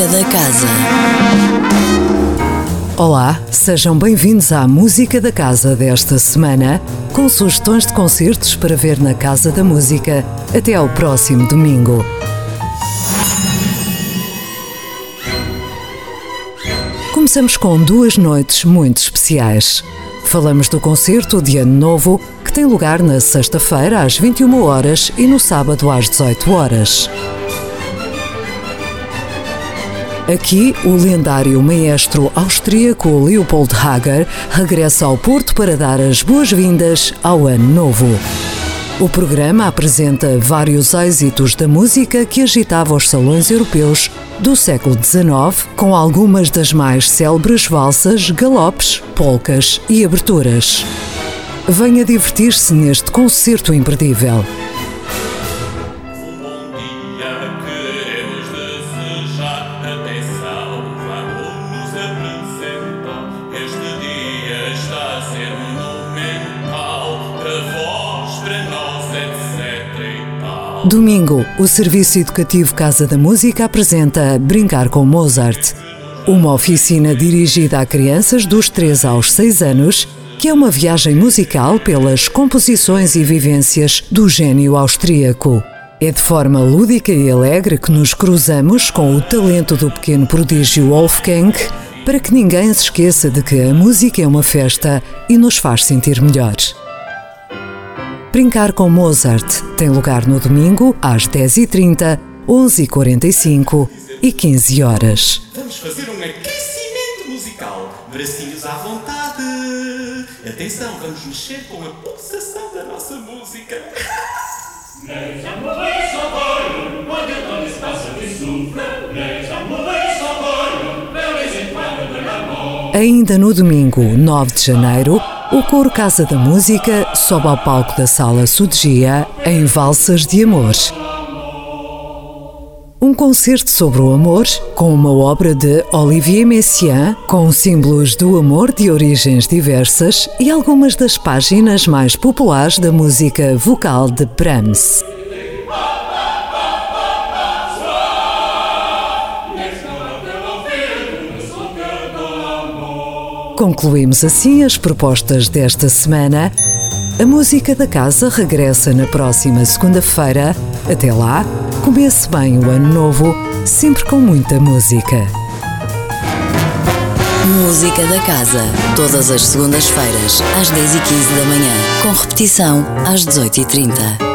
Música da Casa. Olá, sejam bem-vindos à Música da Casa desta semana, com sugestões de concertos para ver na Casa da Música até ao próximo domingo. Começamos com duas noites muito especiais. Falamos do concerto de Ano Novo, que tem lugar na sexta-feira às 21 horas e no sábado às 18 horas. Aqui, o lendário maestro austríaco Leopold Hager regressa ao Porto para dar as boas-vindas ao Ano Novo. O programa apresenta vários êxitos da música que agitava os salões europeus do século XIX, com algumas das mais célebres valsas, galopes, polcas e aberturas. Venha divertir-se neste concerto imperdível. Domingo, o Serviço Educativo Casa da Música apresenta Brincar com Mozart, uma oficina dirigida a crianças dos 3 aos 6 anos, que é uma viagem musical pelas composições e vivências do gênio austríaco. É de forma lúdica e alegre que nos cruzamos com o talento do pequeno prodígio Wolfgang para que ninguém se esqueça de que a música é uma festa e nos faz sentir melhores. Brincar com Mozart tem lugar no domingo às 10h30, 11h45 e 15 horas. Vamos fazer um aquecimento musical. Bracinhos à vontade. Atenção, vamos mexer com a pulsação da nossa música. Ainda no domingo, 9 de janeiro, o Coro Casa da Música sobe ao palco da Sala Sudgia em Valsas de Amor. Um concerto sobre o amor, com uma obra de Olivier Messiaen, com símbolos do amor de origens diversas e algumas das páginas mais populares da música vocal de Brahms. Concluímos assim as propostas desta semana. A música da casa regressa na próxima segunda-feira. Até lá, comece bem o ano novo, sempre com muita música. Música da Casa. Todas as segundas-feiras, às 10h15 da manhã. Com repetição, às 18h30.